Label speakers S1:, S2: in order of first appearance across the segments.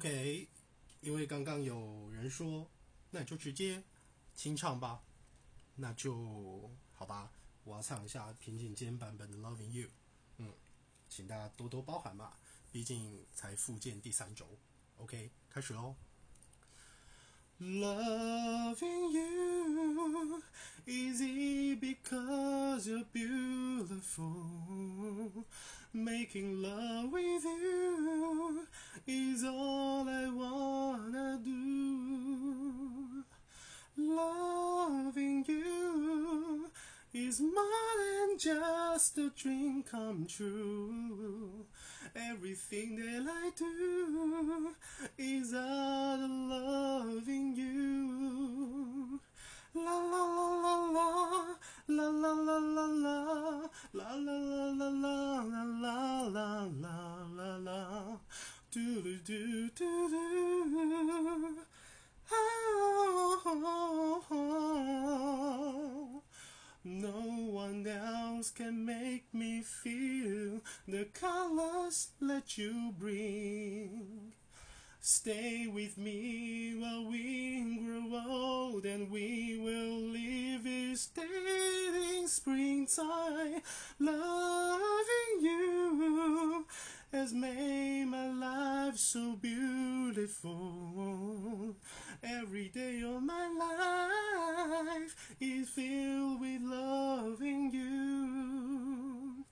S1: OK，因为刚刚有人说，那你就直接清唱吧，那就好吧。我要唱一下平井坚版本的《Loving You》，嗯，请大家多多包涵吧，毕竟才复健第三周。OK，开始喽。Loving you Making love with you is all I wanna do. Loving you is more than just a dream come true. Everything that I do is out of loving you. La la la la la la la la la la la do do do do do oh, no one else can make me feel the colors that you bring. Stay with me while we grow old and we will live this dating springtime. Loving you has made so beautiful. Every day of my life is filled with loving you.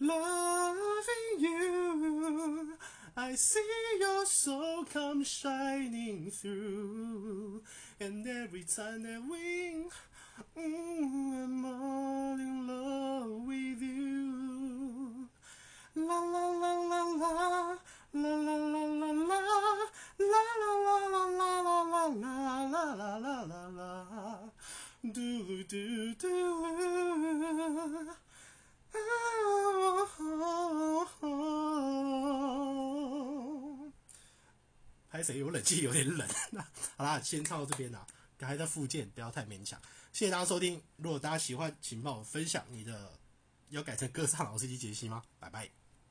S1: Loving you, I see your soul come shining through. And every time that we, mm, I'm all in la la la la, do do do. 拍谁有冷气有点冷，好啦，先唱到这边啦，还在附件，不要太勉强。谢谢大家收听，如果大家喜欢，请帮我分享你的要改成歌唱老司机杰西吗？拜拜。